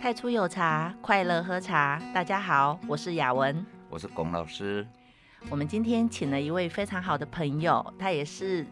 太初有茶，快乐喝茶。大家好，我是雅文，我是龚老师。我们今天请了一位非常好的朋友，他也是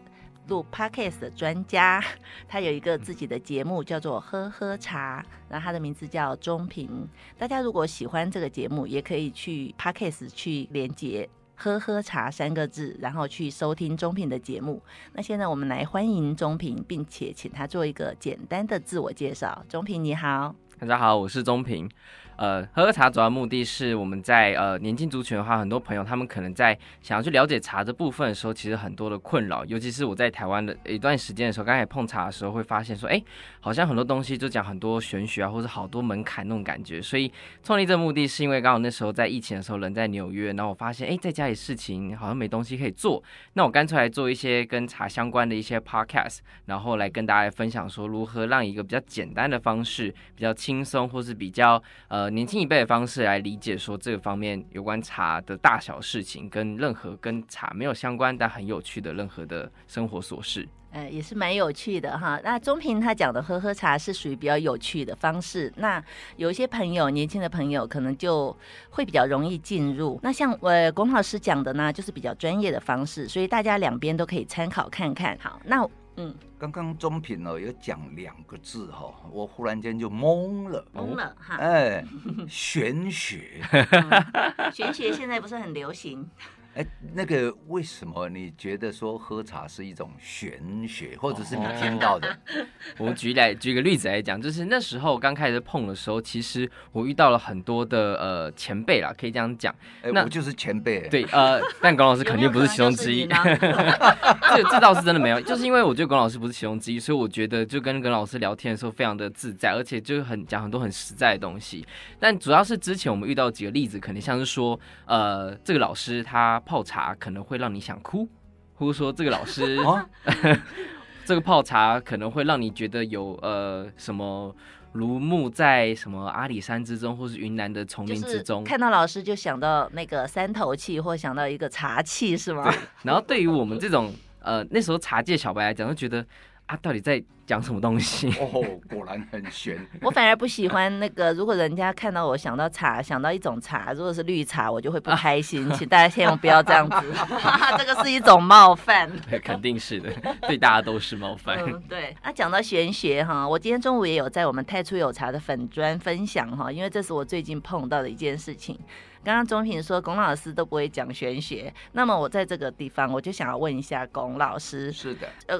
录 Podcast 的专家。他有一个自己的节目，叫做《喝喝茶》，然后他的名字叫钟平。大家如果喜欢这个节目，也可以去 Podcast 去连接。喝喝茶三个字，然后去收听中平的节目。那现在我们来欢迎中平，并且请他做一个简单的自我介绍。中平你好，大家好，我是钟平。呃，喝喝茶主要目的是我们在呃年轻族群的话，很多朋友他们可能在想要去了解茶这部分的时候，其实很多的困扰，尤其是我在台湾的一段时间的时候，刚才碰茶的时候会发现说，哎，好像很多东西就讲很多玄学啊，或者好多门槛那种感觉。所以创立这个目的是因为刚好那时候在疫情的时候人在纽约，然后我发现哎，在家里事情好像没东西可以做，那我干脆来做一些跟茶相关的一些 podcast，然后来跟大家分享说如何让一个比较简单的方式，比较轻松，或是比较呃。年轻一辈的方式来理解说这个方面有关茶的大小事情，跟任何跟茶没有相关但很有趣的任何的生活琐事，呃，也是蛮有趣的哈。那中平他讲的喝喝茶是属于比较有趣的方式，那有一些朋友，年轻的朋友可能就会比较容易进入。那像呃龚老师讲的呢，就是比较专业的方式，所以大家两边都可以参考看看。好，那。嗯，刚刚中品哦有讲两个字哈，我忽然间就懵了，懵了哈，哎，玄学，嗯，玄学现在不是很流行。哎，那个为什么你觉得说喝茶是一种玄学，或者是你听到的？哦、我举来举个例子来讲，就是那时候刚开始碰的时候，其实我遇到了很多的呃前辈啦，可以这样讲。哎，那我就是前辈。对，呃，但龚老师肯定不是其中之一。这这倒是真的没有，就是因为我觉得龚老师不是其中之一，所以我觉得就跟龚老师聊天的时候非常的自在，而且就很讲很多很实在的东西。但主要是之前我们遇到几个例子，肯定像是说，呃，这个老师他。泡茶可能会让你想哭，或者说这个老师，啊、这个泡茶可能会让你觉得有呃什么如沐在什么阿里山之中，或是云南的丛林之中。看到老师就想到那个三头气，或想到一个茶气，是吗？然后对于我们这种呃那时候茶界小白来讲，就觉得。啊、到底在讲什么东西？哦，果然很玄。我反而不喜欢那个，如果人家看到我想到茶，想到一种茶，如果是绿茶，我就会不开心。请大家千万不要这样子，这个是一种冒犯。对，肯定是的，对大家都是冒犯。嗯、对。那、啊、讲到玄学哈，我今天中午也有在我们太初有茶的粉砖分享哈，因为这是我最近碰到的一件事情。刚刚中平说龚老师都不会讲玄学，那么我在这个地方我就想要问一下龚老师。是的，呃，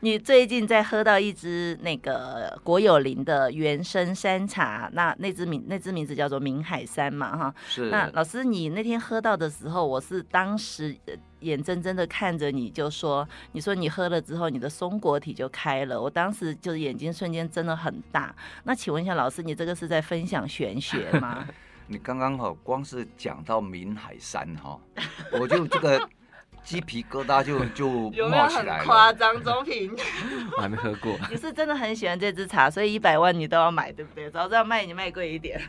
你最近在喝到一只那个国有林的原生山茶，那那只名那只名字叫做明海山嘛，哈。是。那老师，你那天喝到的时候，我是当时眼睁睁的看着你就说，你说你喝了之后，你的松果体就开了，我当时就是眼睛瞬间睁得很大。那请问一下老师，你这个是在分享玄学吗？你刚刚哈光是讲到明海山哈，我就这个鸡皮疙瘩就 就冒起来了。夸张，中平，我还没喝过。你是真的很喜欢这支茶，所以一百万你都要买，对不对？早知道卖你卖贵一点。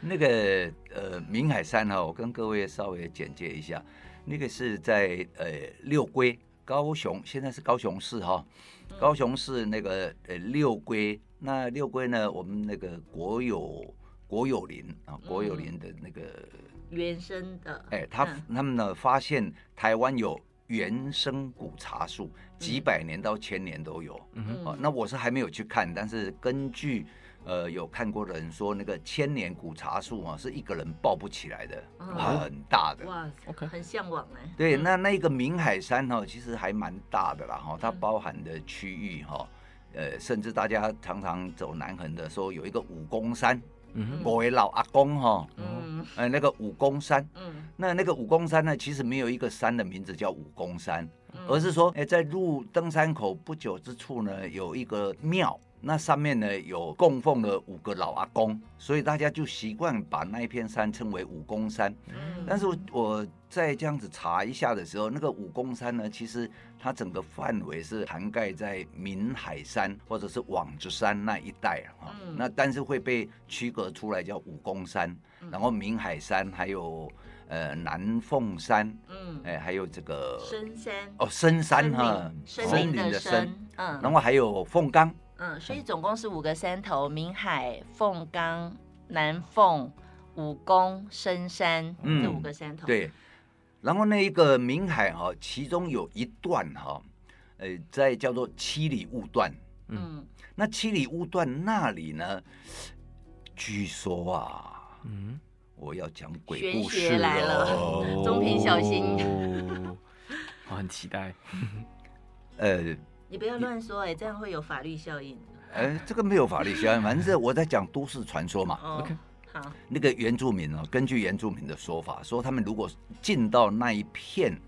那个呃明海山哈，我跟各位稍微简介一下，那个是在呃六龟高雄，现在是高雄市哈，高雄市那个呃六龟，那六龟呢，我们那个国有。国有林啊，国有林的那个、嗯、原生的，哎，他他们呢发现台湾有原生古茶树，几百年到千年都有。嗯，啊，那我是还没有去看，但是根据呃有看过的人说，那个千年古茶树啊，是一个人抱不起来的，嗯、很大的。哇，OK，很向往哎。对，那那个明海山哈，其实还蛮大的啦哈，它包含的区域哈，呃，甚至大家常常走南横的时候，有一个武功山。我为老阿公哈，嗯，呃，那个武功山，嗯，那那个武功山呢，其实没有一个山的名字叫武功山，而是说，哎，在入登山口不久之处呢，有一个庙。那上面呢有供奉了五个老阿公，所以大家就习惯把那一片山称为武功山。嗯，但是我在这样子查一下的时候，那个武功山呢，其实它整个范围是涵盖在明海山或者是网子山那一带啊。嗯，那但是会被区隔出来叫武功山，然后明海山还有呃南凤山，嗯，哎还有这个深山。哦深山哈，森林的森，嗯，然后还有凤冈。嗯，所以总共是五个山头：明海、凤冈、南凤、武功、深山，嗯，这五个山头。对。然后那一个明海哈，其中有一段哈，呃，在叫做七里雾段。嗯。那七里雾段那里呢？据说啊，嗯，我要讲鬼故事来了，中平小心，我很期待。呃，你不要乱说哎，这样会有法律效应。哎，这个没有法律效应，反正是我在讲都市传说嘛。OK，好。那个原住民哦，根据原住民的说法，说他们如果进到那一片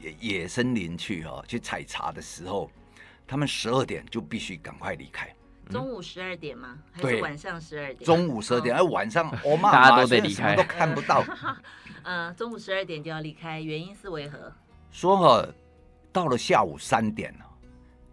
野野森林去哦，去采茶的时候，他们十二点就必须赶快离开。中午十二点吗？还是晚上十二点？中午十二点，而晚上我妈大家都得离开，都看不到。嗯，中午十二点就要离开，原因是为何？说哈，到了下午三点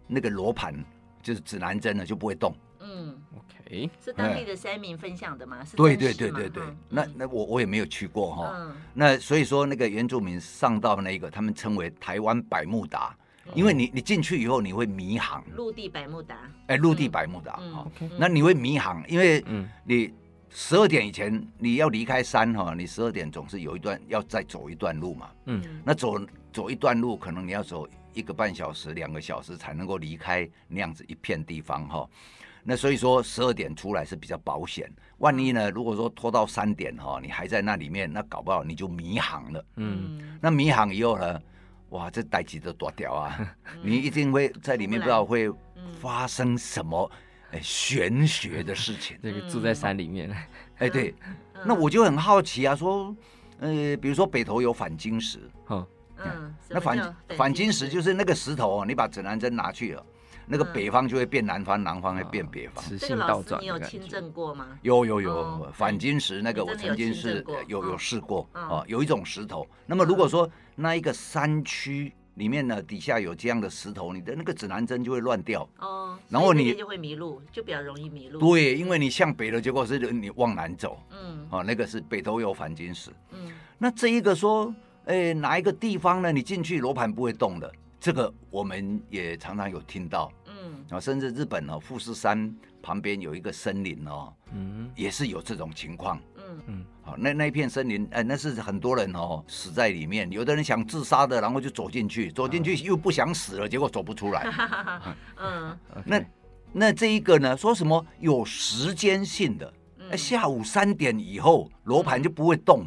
那个罗盘就是指南针呢就不会动。嗯，OK，是当地的山民分享的吗？是对对对对对。那那我我也没有去过哈。那所以说那个原住民上到那个，他们称为台湾百慕达。因为你你进去以后你会迷航，陆地百慕达，哎，陆地百慕达，好，那你会迷航，因为你十二点以前你要离开山哈，你十二点总是有一段要再走一段路嘛，嗯，那走走一段路可能你要走一个半小时、两个小时才能够离开那样子一片地方哈，那所以说十二点出来是比较保险，万一呢如果说拖到三点哈，你还在那里面，那搞不好你就迷航了，嗯，那迷航以后呢？哇，这待机都多屌啊！嗯、你一定会在里面不知道会发生什么玄学的事情。这个住在山里面，哎，对，那我就很好奇啊，说，呃，比如说北投有反金石，嗯，嗯，那反反金石就是那个石头哦，你把指南针拿去了。那个北方就会变南方，南方会变北方。磁性倒转你有亲证过吗？有有有，反金石那个我曾经是有有试过哦，有一种石头。那么如果说那一个山区里面呢，底下有这样的石头，你的那个指南针就会乱掉哦，然后你就会迷路，就比较容易迷路。对，因为你向北的结果是你往南走。嗯，哦，那个是北头有反金石。嗯，那这一个说，哎，哪一个地方呢？你进去罗盘不会动的。这个我们也常常有听到，嗯，啊，甚至日本哦，富士山旁边有一个森林哦，嗯，也是有这种情况，嗯。嗯，好，那那一片森林，哎，那是很多人哦死在里面，有的人想自杀的，然后就走进去，走进去又不想死了，结果走不出来，嗯，那那这一个呢，说什么有时间性的，下午三点以后罗盘就不会动。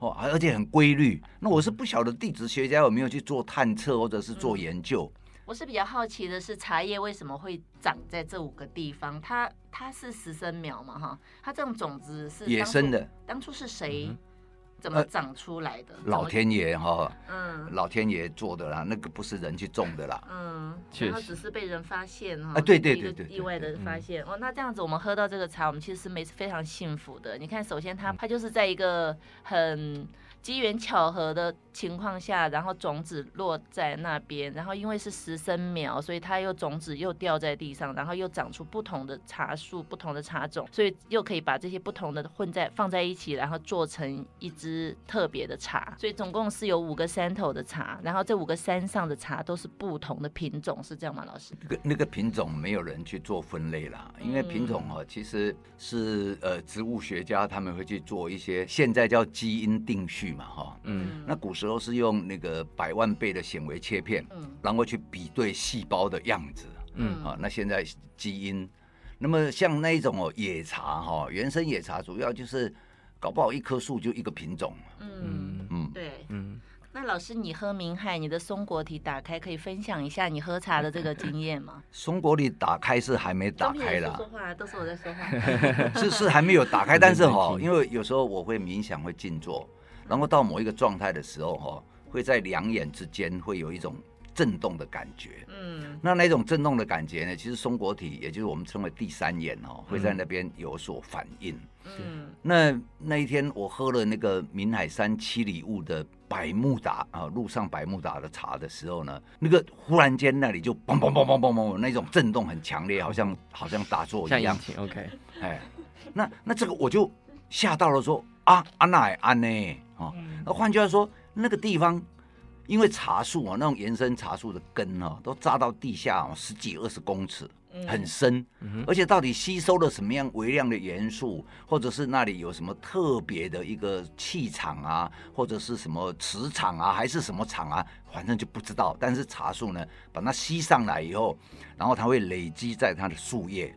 哦，而且很规律。那我是不晓得地质学家有没有去做探测或者是做研究。嗯，我是比较好奇的是，茶叶为什么会长在这五个地方？它它是实生苗嘛？哈，它这种种子是野生的。当初是谁？嗯怎么长出来的？老天爷哈，嗯，老天爷做的啦，那个不是人去种的啦，嗯，然后只是被人发现哈，啊，对对对对，意外的发现哦，那这样子我们喝到这个茶，我们其实是没非常幸福的。你看，首先它它就是在一个很。机缘巧合的情况下，然后种子落在那边，然后因为是十生苗，所以它又种子又掉在地上，然后又长出不同的茶树、不同的茶种，所以又可以把这些不同的混在放在一起，然后做成一支特别的茶。所以总共是有五个山头的茶，然后这五个山上的茶都是不同的品种，是这样吗，老师？那个那个品种没有人去做分类啦，因为品种哦，其实是呃植物学家他们会去做一些，现在叫基因定序。嘛哈，嗯，那古时候是用那个百万倍的显微切片，嗯，然后去比对细胞的样子，嗯啊，那现在基因，那么像那一种哦野茶哈，原生野茶主要就是搞不好一棵树就一个品种，嗯嗯。对，嗯，那老师你喝明海，你的松果体打开，可以分享一下你喝茶的这个经验吗？松果体打开是还没打开啦，说话都是我在说话，是是还没有打开，但是哈，因为有时候我会冥想会静坐。然后到某一个状态的时候，哈，会在两眼之间会有一种震动的感觉。嗯，那那种震动的感觉呢，其实松果体，也就是我们称为第三眼，哦，会在那边有所反应。嗯，那那一天我喝了那个明海山七里雾的百慕达啊，路上百慕达的茶的时候呢，那个忽然间那里就嘣嘣嘣嘣嘣嘣，那种震动很强烈，好像好像打坐一样。OK，哎，那那这个我就吓到了说，说啊啊那安呢？哦，那换句话说，那个地方因为茶树啊，那种延伸茶树的根啊，都扎到地下哦，十几二十公尺，很深，而且到底吸收了什么样微量的元素，或者是那里有什么特别的一个气场啊，或者是什么磁场啊，还是什么场啊，反正就不知道。但是茶树呢，把它吸上来以后，然后它会累积在它的树叶，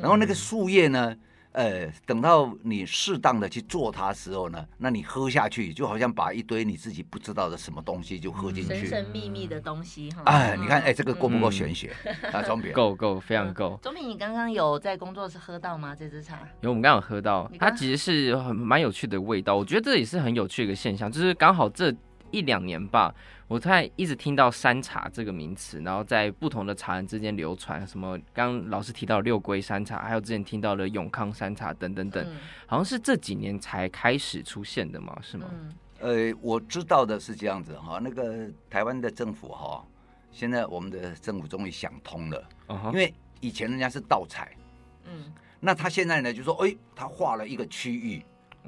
然后那个树叶呢。呃，等到你适当的去做它的时候呢，那你喝下去就好像把一堆你自己不知道的什么东西就喝进去，神神秘秘的东西哈。哎，你看，哎，这个够不够玄学？啊，钟平够够非常够。中平，你刚刚有在工作室喝到吗？这支茶？有，我们刚刚有喝到，它其实是很蛮有趣的味道。我觉得这也是很有趣的一个现象，就是刚好这。一两年吧，我在一直听到山茶这个名词，然后在不同的茶人之间流传。什么刚刚老师提到六龟山茶，还有之前听到的永康山茶等等等，嗯、好像是这几年才开始出现的吗？是吗？嗯、呃，我知道的是这样子哈，那个台湾的政府哈，现在我们的政府终于想通了，嗯、因为以前人家是盗采，嗯，那他现在呢就说，哎，他划了一个区域。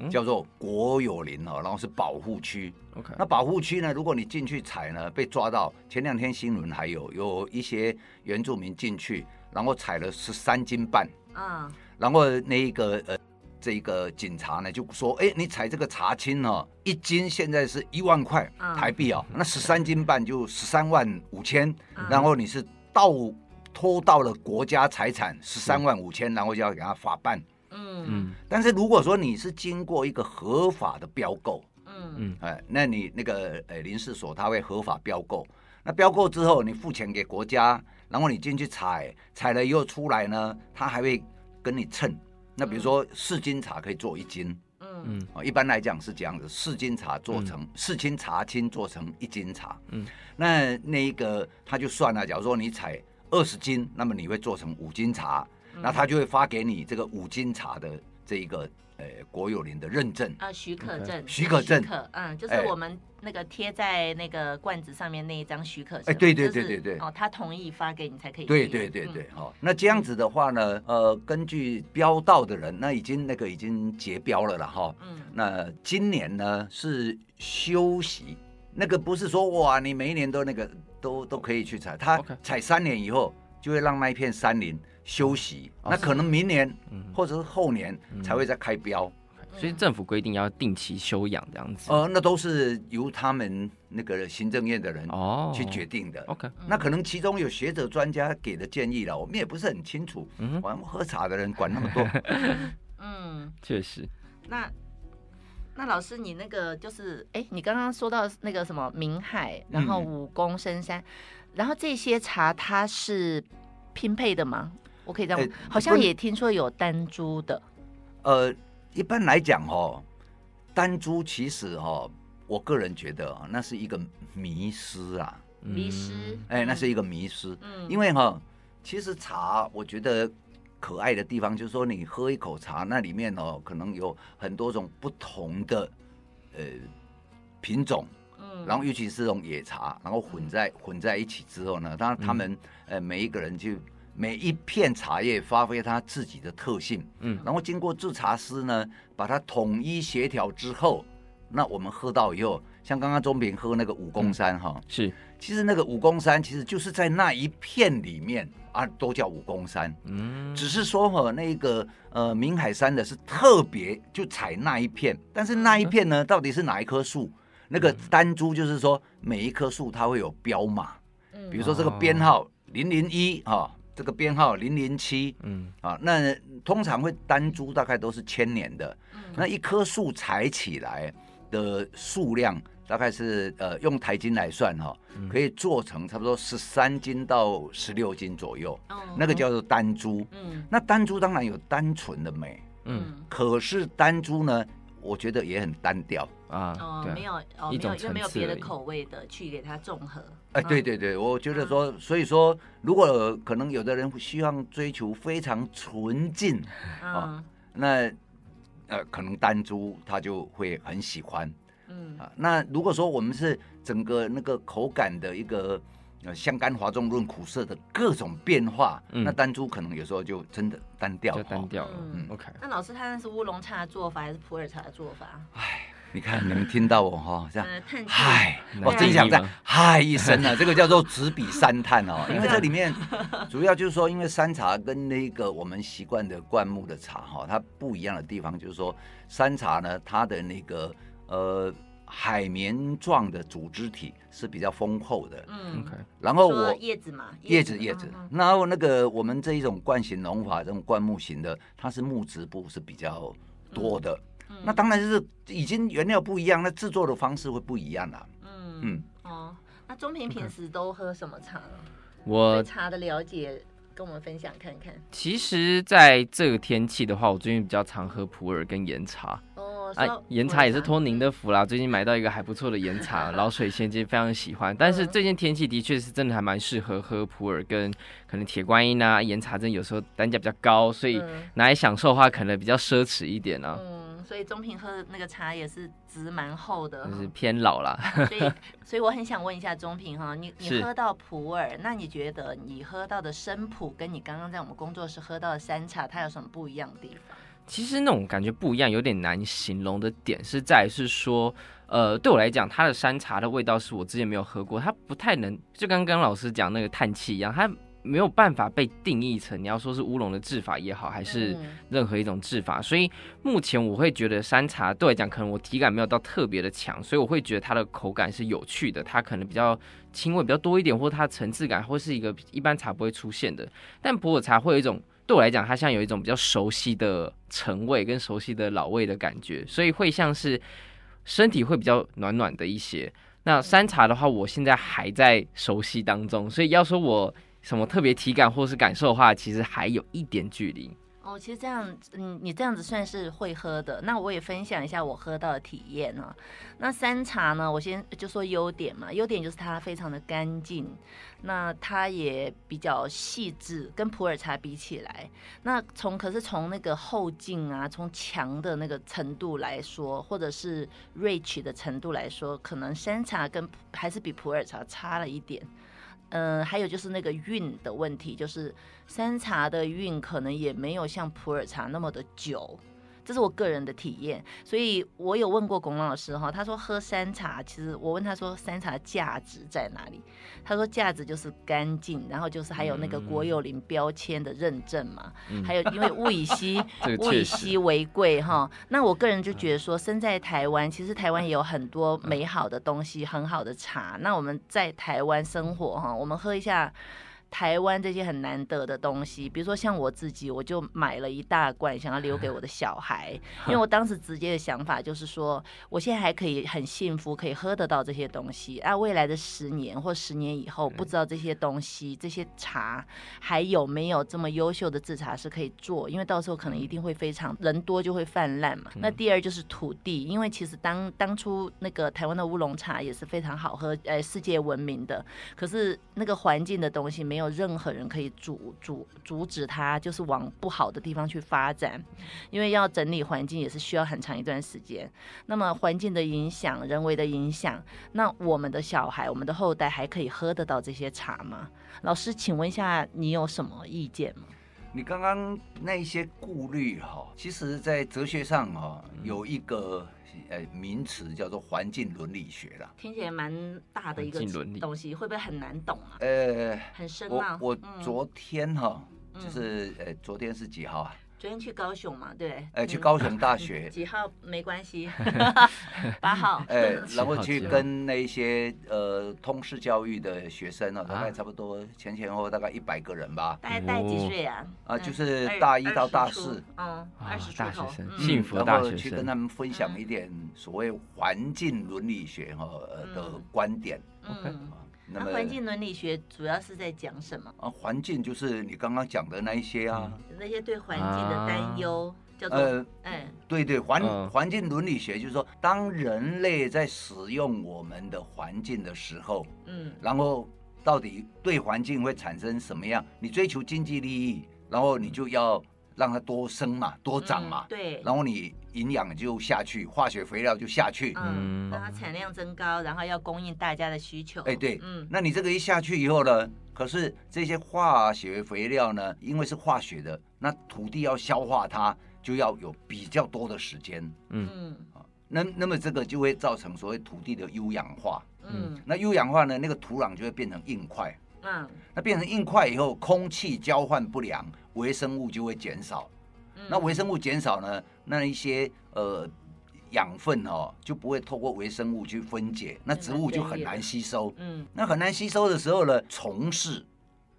叫做国有林哦，然后是保护区。OK，那保护区呢？如果你进去采呢，被抓到，前两天新闻还有有一些原住民进去，然后采了十三斤半。嗯，然后那一个呃，这一个警察呢就说：“哎，你采这个茶青哦，一斤现在是一万块台币哦，那十三斤半就十三万五千，然后你是盗偷盗了国家财产十三万五千，然后就要给他法办。”嗯，但是如果说你是经过一个合法的标购，嗯。嗯，哎，那你那个呃林氏所他会合法标购，那标购之后你付钱给国家，然后你进去采，采了以后出来呢，他还会跟你称，那比如说四斤茶可以做一斤，嗯。嗯，啊，一般来讲是这样子，四斤茶做成四斤茶青做成一斤茶，嗯，那那一个他就算了，假如说你采二十斤，那么你会做成五斤茶。那他就会发给你这个五金茶的这一个呃国有林的认证。啊许可证。许可证。嗯就是我们那个贴在那个罐子上面那一张许可证。哎对对对对对。哦他同意发给你才可以对对对对好。那这样子的话呢呃根据标到的人那已经那个已经结标了了哈。嗯。那今年呢是休息那个不是说哇你每一年都那个都都可以去采他采三年以后就会让那一片山林。休息，那可能明年或者是后年才会再开标，所以政府规定要定期休养这样子。呃，那都是由他们那个行政院的人哦去决定的。OK，那可能其中有学者专家给的建议了，我们也不是很清楚。嗯，我们喝茶的人管那么多。嗯，确实。那那老师，你那个就是，哎，你刚刚说到那个什么明海，然后武功深山，然后这些茶它是拼配的吗？我可以这样，欸、好像也听说有单株的。呃，一般来讲哦，单株其实哦，我个人觉得那是一个迷失啊，迷失。哎，那是一个迷失。嗯，因为哈、哦，其实茶，我觉得可爱的地方就是说，你喝一口茶，那里面哦，可能有很多种不同的呃品种。嗯，然后尤其是这种野茶，然后混在混在一起之后呢，当然他们、嗯、呃每一个人就。每一片茶叶发挥它自己的特性，嗯，然后经过制茶师呢，把它统一协调之后，那我们喝到以后，像刚刚钟平喝那个武功山哈，是，其实那个武功山其实就是在那一片里面啊，都叫武功山，嗯，只是说哈那个呃明海山的是特别就采那一片，但是那一片呢，到底是哪一棵树？那个单株就是说每一棵树它会有标码，比如说这个编号零零一哈。这个编号零零七，嗯。啊，那通常会单株大概都是千年的，嗯、那一棵树采起来的数量大概是呃用台斤来算哈、哦，嗯、可以做成差不多十三斤到十六斤左右，哦、那个叫做单株。嗯，那单株当然有单纯的美，嗯，可是单株呢，我觉得也很单调。啊，哦，没有哦，没有又没有别的口味的去给它综合。哎，对对对，我觉得说，所以说，如果可能有的人希望追求非常纯净啊，那呃，可能单珠他就会很喜欢。嗯。啊，那如果说我们是整个那个口感的一个呃香甘华重润苦涩的各种变化，那丹珠可能有时候就真的单调，就单调了。嗯，OK。那老师他那是乌龙茶的做法还是普洱茶的做法？哎。你看你们听到我哈，这样，嗨，嗯、我真想再嗨一声呢，这个叫做执笔三叹哦，因为这里面 主要就是说，因为山茶跟那个我们习惯的灌木的茶哈，它不一样的地方就是说，山茶呢，它的那个呃海绵状的组织体是比较丰厚的，嗯，OK，然后我叶子嘛，叶子叶子，然后那个我们这一种惯型农法这种灌木型的，它是木质部是比较多的。嗯那当然就是已经原料不一样，那制作的方式会不一样啦。嗯嗯哦，那中平平时都喝什么茶呢？我对茶的了解跟我们分享看看。其实，在这个天气的话，我最近比较常喝普洱跟岩茶。哦，啊，岩茶也是托您的福啦，最近买到一个还不错的岩茶，老水仙姬非常喜欢。但是最近天气的确是真的还蛮适合喝普洱跟可能铁观音啊，岩茶真有时候单价比较高，所以拿来享受的话，可能比较奢侈一点啊。嗯所以中平喝的那个茶也是值蛮厚的，就是偏老啦。所以，所以我很想问一下中平哈，你你喝到普洱，那你觉得你喝到的生普跟你刚刚在我们工作室喝到的山茶，它有什么不一样的地方？其实那种感觉不一样，有点难形容的点是在是说，呃，对我来讲，它的山茶的味道是我之前没有喝过，它不太能就刚刚老师讲那个叹气一样，它。没有办法被定义成你要说是乌龙的制法也好，还是任何一种制法，所以目前我会觉得山茶对我来讲，可能我体感没有到特别的强，所以我会觉得它的口感是有趣的，它可能比较轻微比较多一点，或者它的层次感会是一个一般茶不会出现的。但普洱茶会有一种对我来讲，它像有一种比较熟悉的陈味跟熟悉的老味的感觉，所以会像是身体会比较暖暖的一些。那山茶的话，我现在还在熟悉当中，所以要说我。什么特别体感或是感受的话，其实还有一点距离。哦，其实这样，嗯，你这样子算是会喝的。那我也分享一下我喝到的体验呢。那山茶呢，我先就说优点嘛，优点就是它非常的干净，那它也比较细致，跟普洱茶比起来，那从可是从那个后劲啊，从强的那个程度来说，或者是 rich 的程度来说，可能山茶跟还是比普洱茶差了一点。嗯，还有就是那个韵的问题，就是山茶的韵可能也没有像普洱茶那么的久。这是我个人的体验，所以我有问过龚老师哈，他说喝山茶，其实我问他说山茶价值在哪里？他说价值就是干净，然后就是还有那个国有林标签的认证嘛，嗯、还有因为物以稀 物以稀为贵哈。那我个人就觉得说，身在台湾，其实台湾也有很多美好的东西，很好的茶。那我们在台湾生活哈，我们喝一下。台湾这些很难得的东西，比如说像我自己，我就买了一大罐，想要留给我的小孩，因为我当时直接的想法就是说，我现在还可以很幸福，可以喝得到这些东西。啊，未来的十年或十年以后，不知道这些东西、这些茶还有没有这么优秀的制茶师可以做，因为到时候可能一定会非常人多就会泛滥嘛。那第二就是土地，因为其实当当初那个台湾的乌龙茶也是非常好喝，呃，世界闻名的，可是那个环境的东西没没有任何人可以阻阻阻止它，就是往不好的地方去发展，因为要整理环境也是需要很长一段时间。那么环境的影响、人为的影响，那我们的小孩、我们的后代还可以喝得到这些茶吗？老师，请问一下，你有什么意见吗？你刚刚那一些顾虑哈，其实在哲学上哈有一个。呃，名词叫做环境伦理学啦，听起来蛮大的一个东西，会不会很难懂啊？呃，很深啊。我我昨天哈，就是呃，昨天是几号啊？昨天去高雄嘛，对，哎，去高雄大学。几号？没关系，八号，哎，然后去跟那些呃通识教育的学生呢，大概差不多前前后后大概一百个人吧。大概大几岁啊？啊，就是大一到大四，嗯，二十大学生，幸福的大学生，去跟他们分享一点所谓环境伦理学哈的观点。嗯。那环境伦理学主要是在讲什么？啊，环境就是你刚刚讲的那一些啊，那些对环境的担忧，叫做呃，哎，对对，环环境伦理学就是说，当人类在使用我们的环境的时候，嗯，然后到底对环境会产生什么样？你追求经济利益，然后你就要。让它多生嘛，多长嘛，嗯、对，然后你营养就下去，化学肥料就下去，嗯，让它产量增高，然后要供应大家的需求。哎，对，嗯，那你这个一下去以后呢，可是这些化学肥料呢，因为是化学的，那土地要消化它，就要有比较多的时间，嗯，那那么这个就会造成所谓土地的优氧化。嗯，那优氧化呢，那个土壤就会变成硬块。嗯，那变成硬块以后，空气交换不良，微生物就会减少。嗯、那微生物减少呢，那一些呃养分哦就不会透过微生物去分解，那植物就很难吸收。嗯，那很难吸收的时候呢，虫势，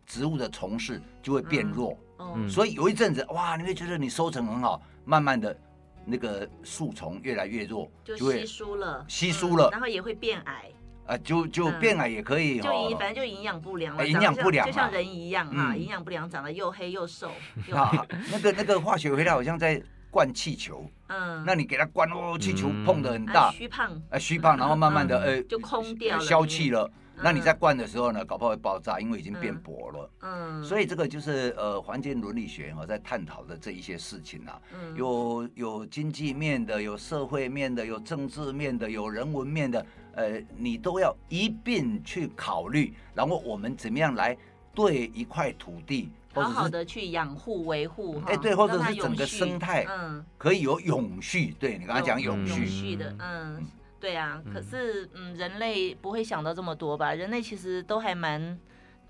植物的虫势就会变弱。嗯，所以有一阵子哇，你会觉得你收成很好，慢慢的那个树丛越来越弱，就稀疏了，稀疏了，然后也会变矮。啊，就就变矮也可以，就营反正就营养不良了，营养不良，就像人一样啊，营养不良，长得又黑又瘦。啊，那个那个化学肥料好像在灌气球，嗯，那你给它灌哦，气球碰的很大，虚胖，啊虚胖，然后慢慢的呃就空掉了，消气了。那你在灌的时候呢，搞不好会爆炸，因为已经变薄了。嗯，所以这个就是呃环境伦理学哈在探讨的这一些事情啊，有有经济面的，有社会面的，有政治面的，有人文面的。呃，你都要一并去考虑，然后我们怎么样来对一块土地，好好的去养护维护，哎，对，或者是整个生态，嗯，可以有永续。对你刚才讲永续，永续的，嗯，对啊。可是，嗯，人类不会想到这么多吧？人类其实都还蛮。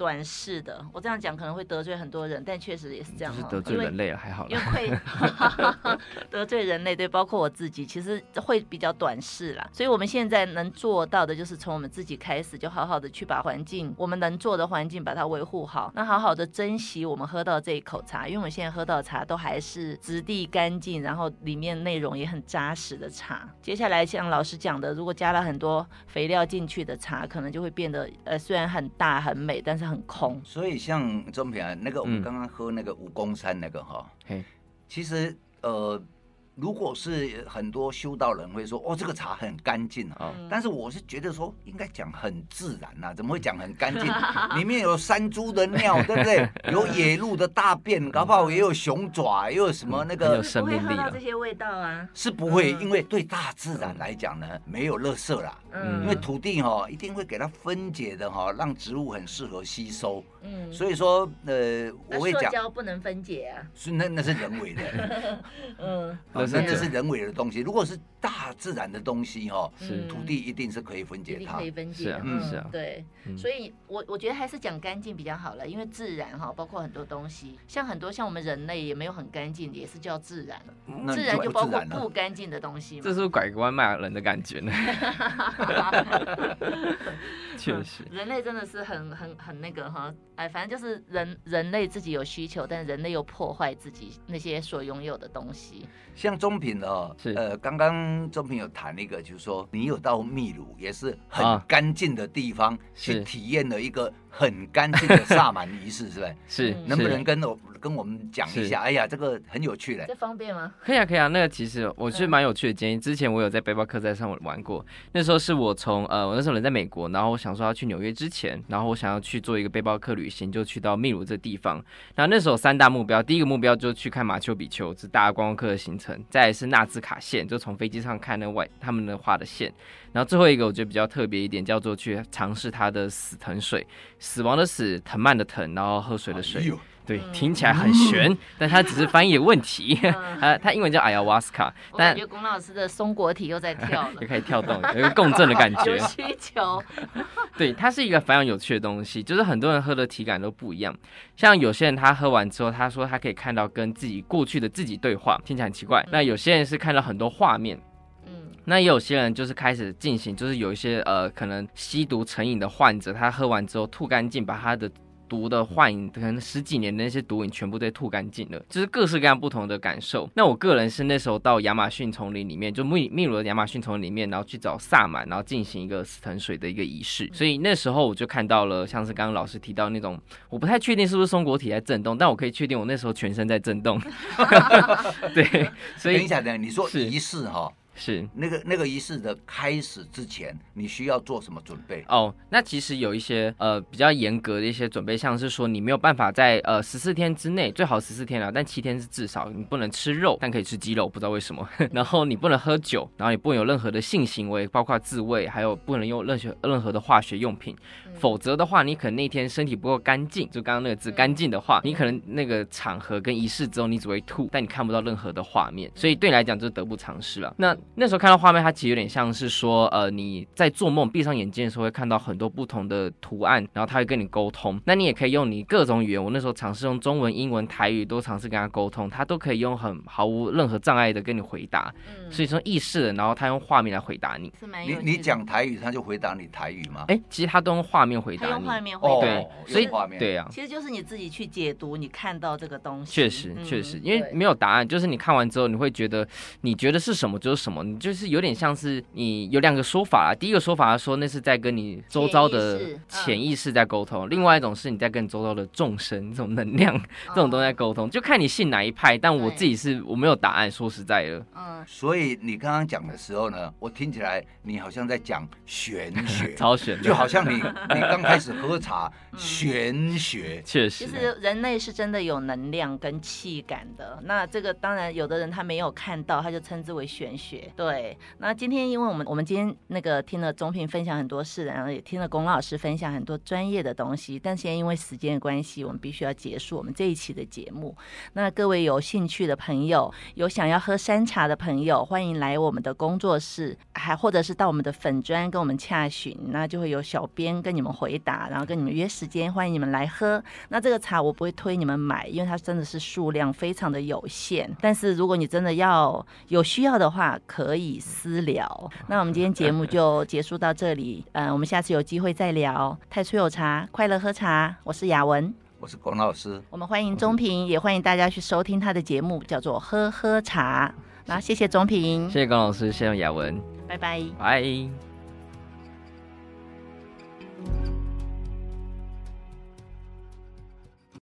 短视的，我这样讲可能会得罪很多人，但确实也是这样。是得罪人类了，还好。因为会 得罪人类，对，包括我自己，其实会比较短视啦。所以我们现在能做到的，就是从我们自己开始，就好好的去把环境，我们能做的环境把它维护好。那好好的珍惜我们喝到这一口茶，因为我们现在喝到的茶都还是质地干净，然后里面内容也很扎实的茶。接下来像老师讲的，如果加了很多肥料进去的茶，可能就会变得呃虽然很大很美，但是。很空，所以像钟平啊，那个我们刚刚喝那个武功山那个哈，嗯、其实呃。如果是很多修道人会说哦，这个茶很干净啊，但是我是觉得说应该讲很自然呐，怎么会讲很干净？里面有山猪的尿，对不对？有野鹿的大便，搞不好也有熊爪，又有什么那个有生命力这些味道啊，是不会，因为对大自然来讲呢，没有垃圾啦，嗯，因为土地哈一定会给它分解的哈，让植物很适合吸收，嗯，所以说呃，我会讲，塑胶不能分解啊，是那那是人为的，嗯。那那是人为的东西，如果是大自然的东西哈，是土地一定是可以分解它，可以分解，是啊，嗯，是啊，对，所以我我觉得还是讲干净比较好了，因为自然哈，包括很多东西，像很多像我们人类也没有很干净，也是叫自然，自然就包括不干净的东西，这是不是拐个弯骂人的感觉呢？确实，人类真的是很很很那个哈，哎，反正就是人人类自己有需求，但人类又破坏自己那些所拥有的东西，像中品哦，是。呃，刚刚中品有谈那个，就是说你有到秘鲁，也是很干净的地方，去体验了一个很干净的萨满仪式，是不是？是，能不能跟我跟我们讲一下？哎呀，这个很有趣的，这方便吗？可以啊，可以啊。那个其实我是蛮有趣的建议。之前我有在背包客栈上玩过，那时候是我从呃，我那时候人在美国，然后我想说要去纽约之前，然后我想要去做一个背包客旅行，就去到秘鲁这地方。然后那时候三大目标，第一个目标就是去看马丘比丘，是大家观光客的行程；再来是纳兹卡线，就从飞机上看那外他们的画的线。然后最后一个我觉得比较特别一点，叫做去尝试它的死藤水，死亡的死，藤蔓的藤，然后喝水的水。对，听起来很玄，但它只是翻译的问题。呃，它英文叫 Ayahuasca。但我感觉龚老师的松果体又在跳了，又可以跳动，有一个共振的感觉。有需求。对，它是一个非常有趣的东西，就是很多人喝的体感都不一样。像有些人他喝完之后，他说他可以看到跟自己过去的自己对话，听起来很奇怪。那有些人是看到很多画面，嗯，那也有些人就是开始进行，就是有一些呃可能吸毒成瘾的患者，他喝完之后吐干净，把他的。毒的幻影，可能十几年的那些毒瘾全部都吐干净了，就是各式各样不同的感受。那我个人是那时候到亚马逊丛林里面，就秘秘鲁的亚马逊丛林里面，然后去找萨满，然后进行一个死藤水的一个仪式。所以那时候我就看到了，像是刚刚老师提到那种，我不太确定是不是松果体在震动，但我可以确定我那时候全身在震动。对，所以等一下，等一下，你说仪式哈？是那个那个仪式的开始之前，你需要做什么准备？哦，那其实有一些呃比较严格的一些准备，像是说你没有办法在呃十四天之内，最好十四天了，但七天是至少你不能吃肉，但可以吃鸡肉，不知道为什么。然后你不能喝酒，然后也不能有任何的性行为，包括自慰，还有不能用任何任何的化学用品。否则的话，你可能那天身体不够干净，就刚刚那个字干净的话，你可能那个场合跟仪式之后，你只会吐，但你看不到任何的画面，所以对你来讲就是得不偿失了。那那时候看到画面，它其实有点像是说，呃，你在做梦，闭上眼睛的时候会看到很多不同的图案，然后它会跟你沟通。那你也可以用你各种语言，我那时候尝试用中文、英文、台语都尝试跟他沟通，他都可以用很毫无任何障碍的跟你回答。嗯，所以说意识的，然后他用画面来回答你。你你讲台语，他就回答你台语吗？哎、欸，其实他都用画面回答你。用画面回答。对，所以画面对啊，其实就是你自己去解读你看到这个东西。确实，确实，因为没有答案，就是你看完之后，你会觉得你觉得是什么就是什么，你就是有点像是你有两个说法啊。第一个说法说那是在跟你周遭的潜意识在沟通，另外一种是你在跟你周遭的众生这种能量这种东西在沟通，就看你信哪一派。但我自己是我没有答案，说实在的。嗯，所以你刚刚讲的时候呢，我听起来你好像在讲玄学，超玄，就好像你 你刚开始喝茶，玄学确实。其实人类是真的有能量跟气感的。那这个当然有的人他没有看到，他就称之为玄学。对，那今天因为我们我们今天那个听了中平分享很多事，然后也听了龚老师分享很多专业的东西，但现在因为时间的关系，我们必须要结束我们这一期的节目。那各位有兴趣的朋友，有想要喝山茶的朋友，欢迎来我们的工作室，还或者是到我们的粉砖跟我们洽询，那就会有小编跟你们回答，然后跟你们约时间，欢迎你们来喝。那这个茶我不会推你们买，因为它真的是数量非常的有限。但是如果你真的要有需要的话，可以私聊。那我们今天节目就结束到这里，嗯、呃，我们下次有机会再聊。太初有茶，快乐喝茶，我是雅文。我是龚老师，我们欢迎中平，也欢迎大家去收听他的节目，叫做《喝喝茶》。那谢谢中平，谢谢龚老师，谢谢雅文，拜拜，拜。